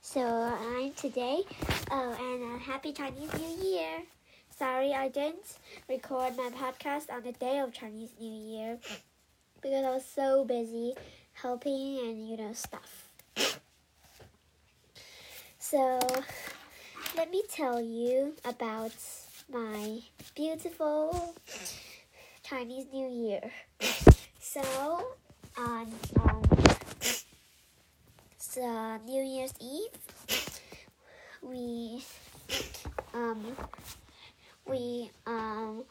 So I'm today. Oh, and uh, happy Chinese New Year. Sorry I didn't record my podcast on the day of Chinese New Year because I was so busy helping and you know stuff. So let me tell you about my beautiful Chinese New Year. So on um, the New Year's Eve, we um we um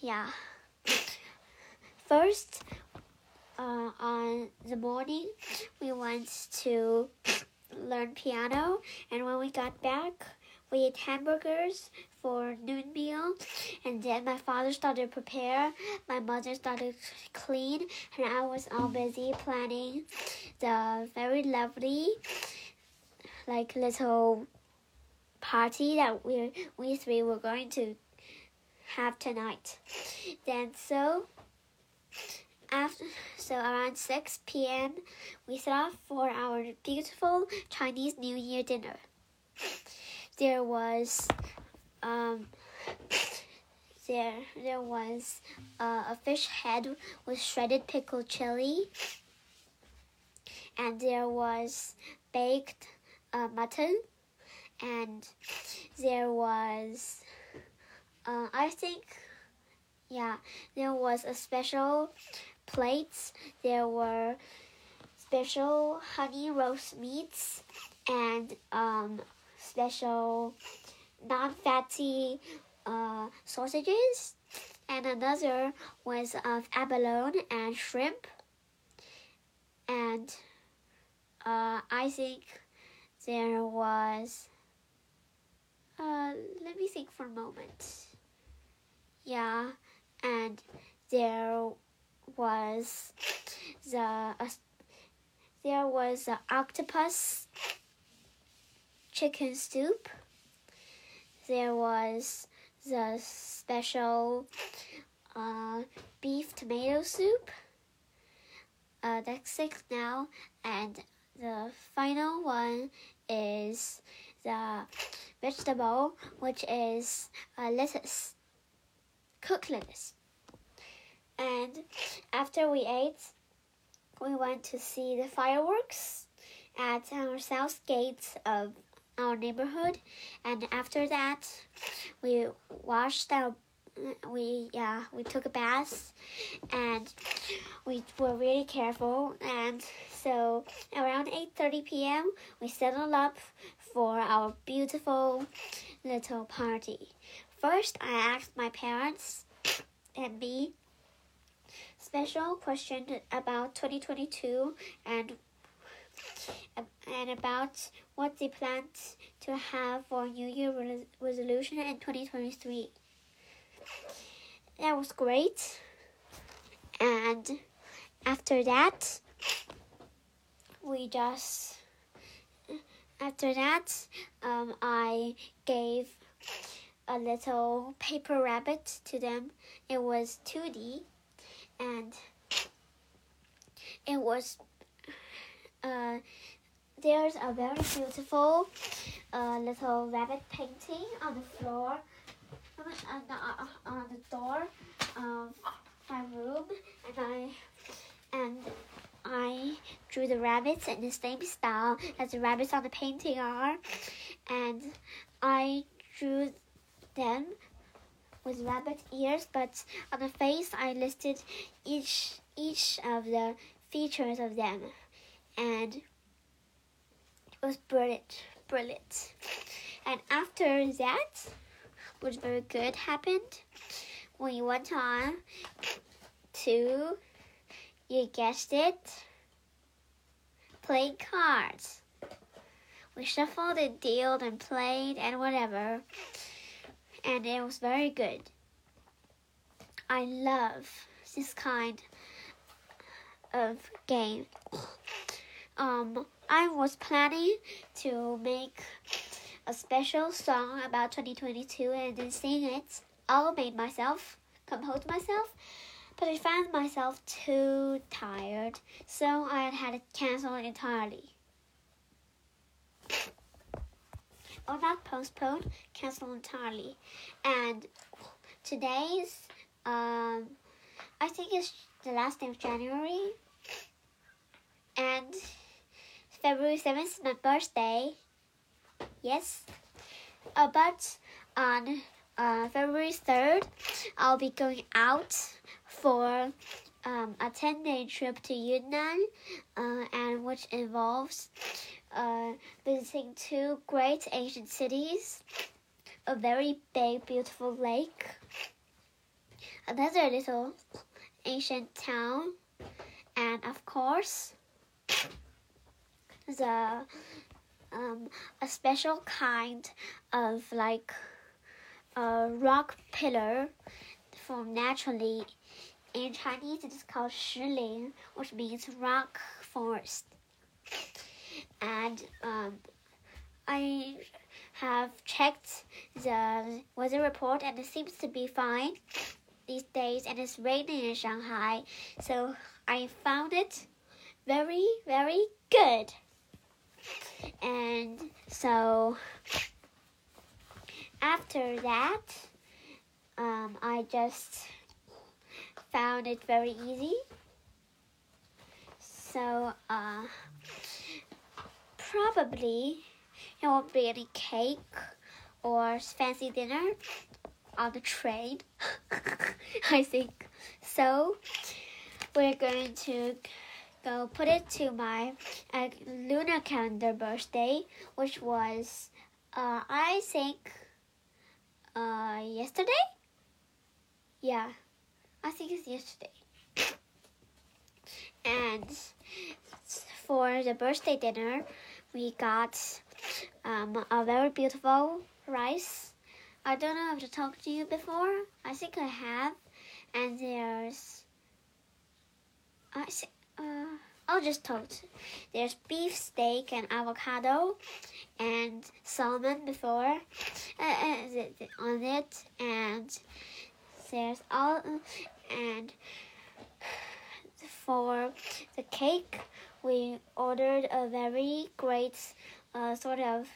yeah. First uh, on the morning we went to learn piano and when we got back we ate hamburgers for noon meal. And then my father started to prepare. My mother started clean. And i was all busy planning the very lovely like little party that we we three were going to have tonight. Then so after so around 6 p.m we set off for our beautiful chinese new year dinner. There was um there there was uh, a fish head with shredded pickled chili. And there was baked uh, mutton. And there was uh, i think yeah there was a special plates. There were special honey roast meats and um, special non-fatty uh, sausages, and another was of abalone and shrimp. And uh, I think there was. Uh, let me think for a moment. Yeah, and there was the uh, there was the octopus chicken soup. There was the special uh, beef tomato soup. Uh, that's six now, and the final one is the vegetable, which is uh, lettuce, cooked lettuce. And after we ate, we went to see the fireworks at our south gate of our neighborhood, and after that, we washed our we yeah we took a bath and we were really careful and so around 8:30 p.m. we settled up for our beautiful little party. First, I asked my parents and me special question about 2022 and and about what they plan to have for New Year re- resolution in 2023. That was great. And after that, we just after that, um, I gave a little paper rabbit to them. It was 2D, and it was uh, there's a very beautiful uh, little rabbit painting on the floor, on the, uh, on the door of my room, and I and I drew the rabbits in the same style as the rabbits on the painting are, and I drew them with rabbit ears, but on the face I listed each each of the features of them, and it was brilliant, brilliant. And after that, was very good happened, we went on to, you guessed it, playing cards. We shuffled and dealt and played and whatever, and it was very good. I love this kind of game. Um, I was planning to make a special song about 2022 and then sing it. All made myself, composed myself, but I found myself too tired, so I had to cancel entirely. or not postponed, canceled entirely. And today's, um, I think it's the last day of January. And February 7th is my birthday. Yes. Uh, but on uh, February 3rd, I'll be going out for um, a 10 day trip to Yunnan, uh, and which involves uh, visiting two great ancient cities, a very big, beautiful lake, another little ancient town, and of course, the um, a special kind of like a rock pillar formed naturally. In Chinese, it is called Shilin, which means rock forest. And um, I have checked the weather report, and it seems to be fine these days. And it's raining in Shanghai, so I found it very, very good. And so after that, um, I just found it very easy. So, uh, probably there won't be any cake or fancy dinner on the train. I think so. We're going to go put it to my uh, lunar calendar birthday, which was, uh, I think, uh, yesterday? Yeah, I think it's yesterday. And for the birthday dinner, we got um, a very beautiful rice. I don't know if I talked to you before. I think I have. And there's, I uh, I'll just talk. There's beef steak and avocado and salmon before uh, uh on it, and there's all and for the cake we ordered a very great uh, sort of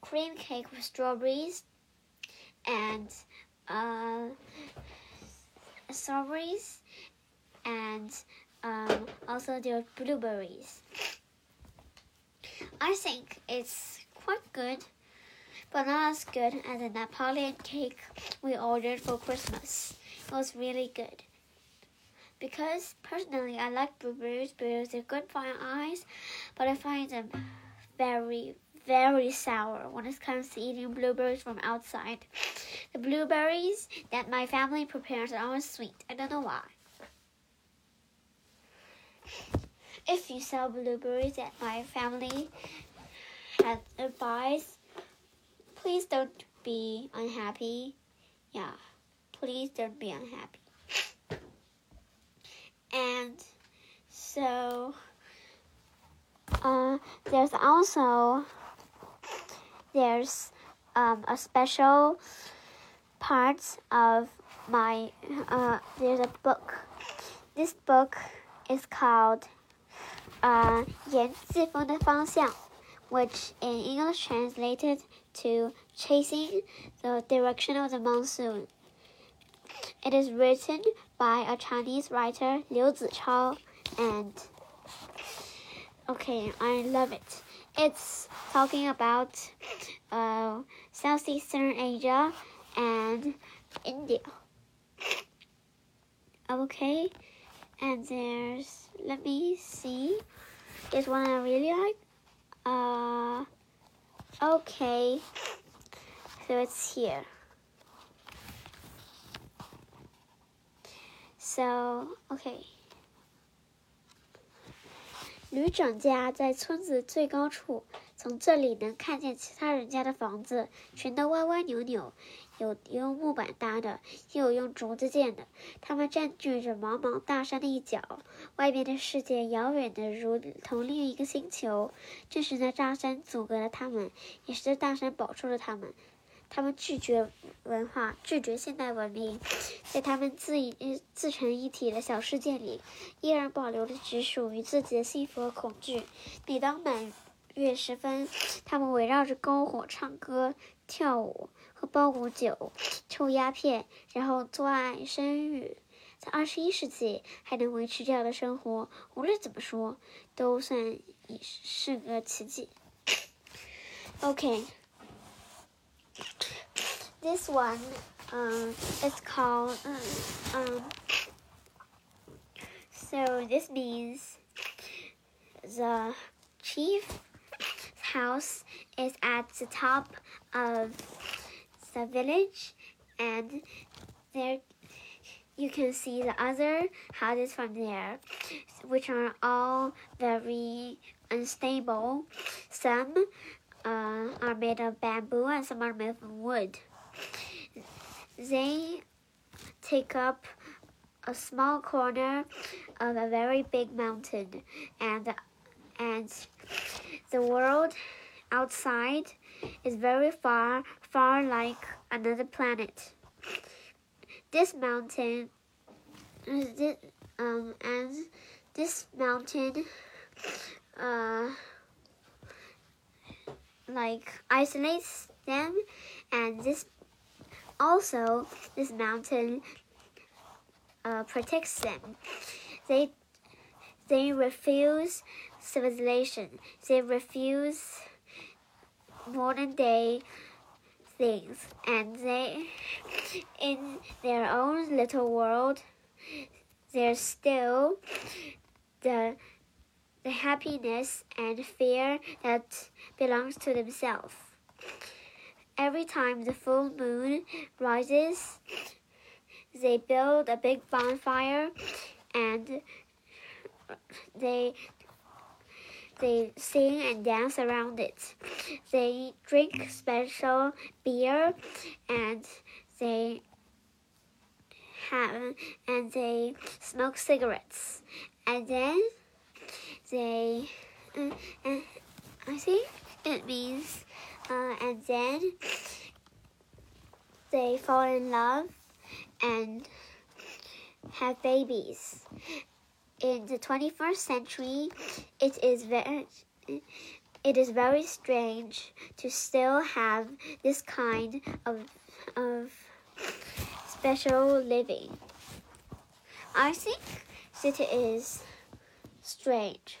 cream cake with strawberries and uh, strawberries and um, also there are blueberries. I think it's quite good, but not as good as the Napoleon cake we ordered for Christmas. It was really good. Because personally, I like blueberries because they're good for your eyes, but I find them very, very sour when it comes to eating blueberries from outside. The blueberries that my family prepares are always sweet. I don't know why. If you sell blueberries at my family has advice, please don't be unhappy. Yeah, please don't be unhappy. And so, uh, there's also there's um, a special part of my uh, there's a book. This book is called uh, 沿季风的方向, which in English translated to chasing the direction of the monsoon. It is written by a Chinese writer, Liu Zichao, and okay, I love it. It's talking about uh, Southeastern Asia and India. Okay, and there's let me see. There's one I really like. Uh, okay, so it's here. So okay. 旅长家在村子最高处，从这里能看见其他人家的房子，全都歪歪扭扭， 有用木板搭的，也有用竹子建的。他们占据着茫茫大山的一角，外面的世界遥远的如同另一个星球。正是那大山阻隔了他们，也是这大山保住了他们。他们拒绝文化，拒绝现代文明，在他们自一自成一体的小世界里，依然保留着只属于自己的幸福和恐惧。每当满月时分，他们围绕着篝火唱歌、跳舞、喝包谷酒、抽鸦片，然后做爱生育。在二十一世纪还能维持这样的生活，无论怎么说，都算是个奇迹。OK，this one um, is called um, so this means the chief house is at the top of the village and there you can see the other houses from there which are all very unstable. Some uh, are made of bamboo and some are made of wood. They take up a small corner of a very big mountain and and the world outside is very far far like another planet this mountain this, um and this mountain uh like isolates them and this also this mountain uh, protects them. They they refuse civilization. They refuse modern day things, and they in their own little world. They're still the the happiness and fear that belongs to themselves. Every time the full moon rises, they build a big bonfire and they they sing and dance around it. They drink special beer and they have and they smoke cigarettes. And then they uh, uh, I think it means uh, and then they fall in love and have babies. In the 21st century, it is very it is very strange to still have this kind of of special living. I think it is strange.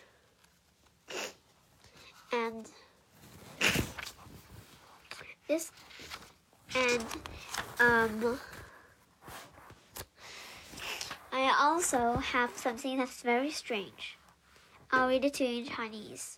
And this and um I also have something that's very strange. I'll read it to you in Chinese.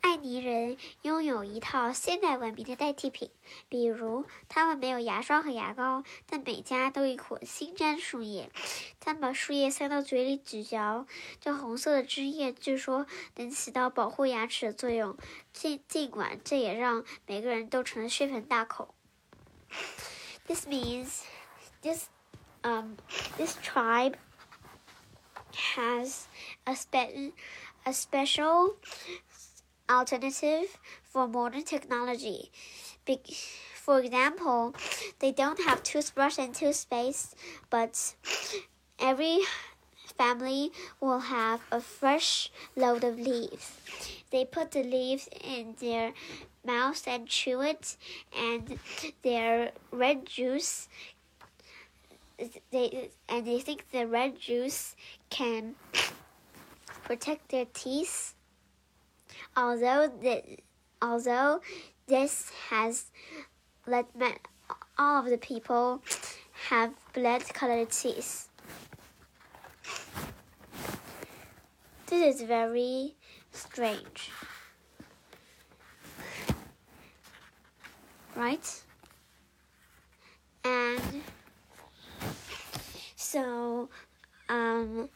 爱尼人拥有一套现代文明的代替品，比如他们没有牙刷和牙膏，但每家都一捆新粘树叶。他们把树叶塞到嘴里咀嚼，这红色的汁液据说能起到保护牙齿的作用。尽尽管这也让每个人都成了血盆大口。This means this um this tribe has a spe a special alternative for modern technology. Be for example, they don't have toothbrush and toothpaste, but every family will have a fresh load of leaves. They put the leaves in their mouths and chew it, and their red juice. They and they think the red juice can protect their teeth although the, although this has let all of the people have blood colored teeth. This is very strange. Right? And so um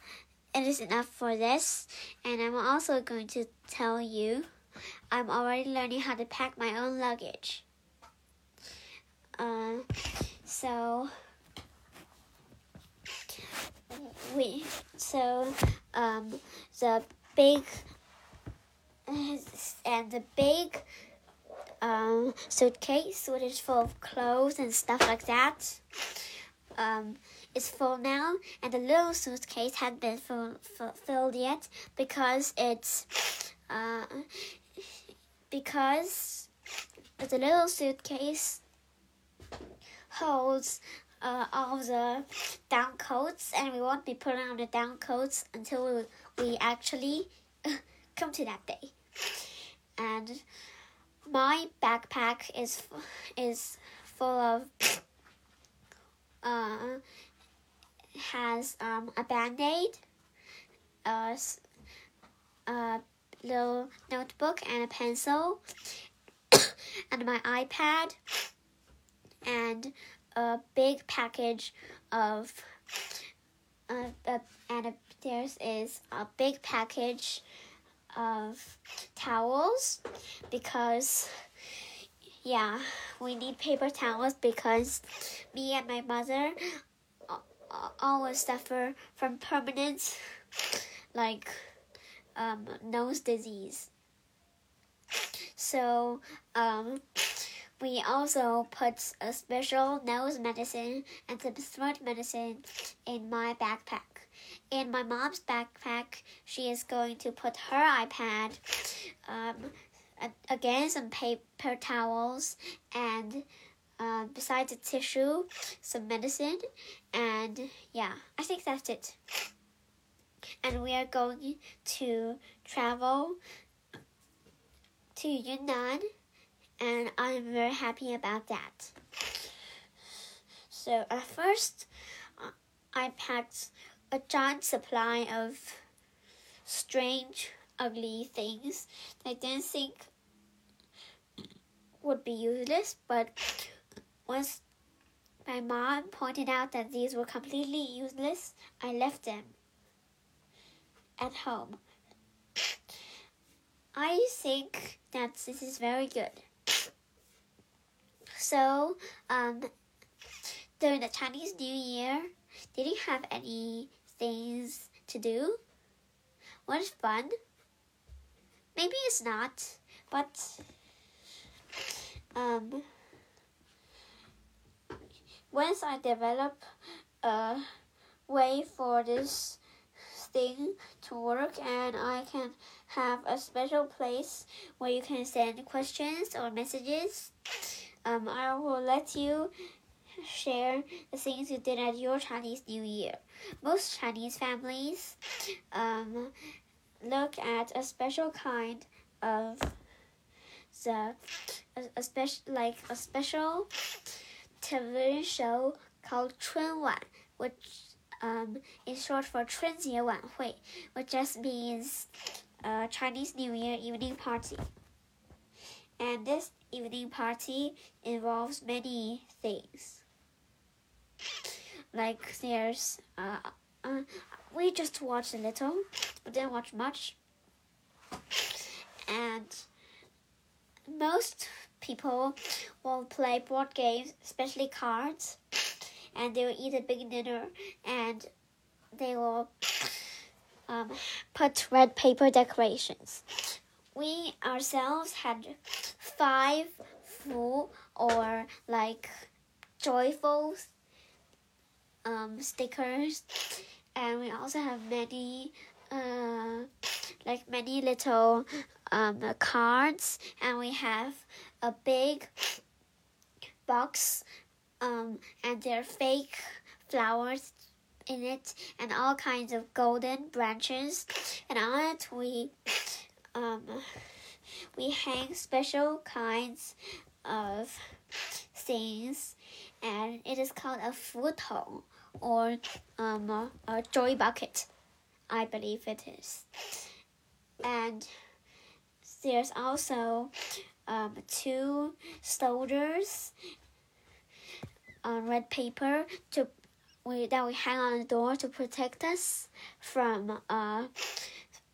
it is enough for this. And I'm also going to tell you I'm already learning how to pack my own luggage. Uh, so we so um the big and the big um suitcase which is full of clothes and stuff like that um is full now, and the little suitcase hadn't been full, full, filled yet because it's uh, because the little suitcase holds uh, all the down coats, and we won't be putting on the down coats until we, we actually come to that day. And my backpack is is full of uh, has um, a band aid, a, a little notebook, and a pencil, and my iPad, and a big package of. Uh, uh, and a, there's is a big package of towels because yeah we need paper towels because me and my mother always suffer from permanent like um, nose disease. So um, we also put a special nose medicine and some throat medicine in my backpack. In my mom's backpack, she is going to put her iPad, um, again some paper towels, and uh, besides a tissue, some medicine, and yeah, I think that's it. And we are going to travel to Yunnan, and I'm very happy about that. So at first, uh, I packed a giant supply of strange, ugly things that I didn't think would be useless, but once my mom pointed out that these were completely useless, I left them at home. I think that this is very good. So, um, during the Chinese New Year, didn't have any things to do? Was fun? Maybe it's not, but um, once I develop a way for this thing to work and I can have a special place where you can send questions or messages, um, I will let you share the things you did at your Chinese New Year. Most Chinese families um, look at a special kind of the a, a special like a special television show called 春晚, which um, is short for 春节晚会, which just means a Chinese New Year evening party. And this evening party involves many things like there's uh, uh, we just watched a little but didn't watch much and most people will play board games especially cards and they will eat a big dinner and they will um, put red paper decorations. We ourselves had five full or like joyful um, stickers, and we also have many, uh, like many little um, cards, and we have a big box, um, and there are fake flowers in it, and all kinds of golden branches, and on it we um, we hang special kinds of things, and it is called a futon or um, a joy bucket. I believe it is. And there's also um, two soldiers on red paper to we, that we hang on the door to protect us from uh,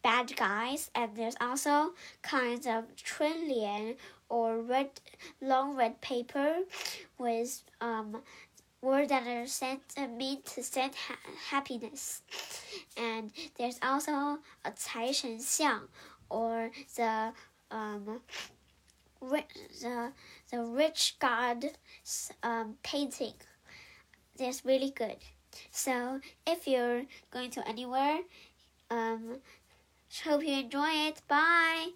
bad guys. And there's also kinds of trillion or red long red paper with um, words that are sent uh, mean to send ha happiness. And there's also a 财神像 or the um the the rich god um, painting. That's really good. So if you're going to anywhere, um, hope you enjoy it. Bye.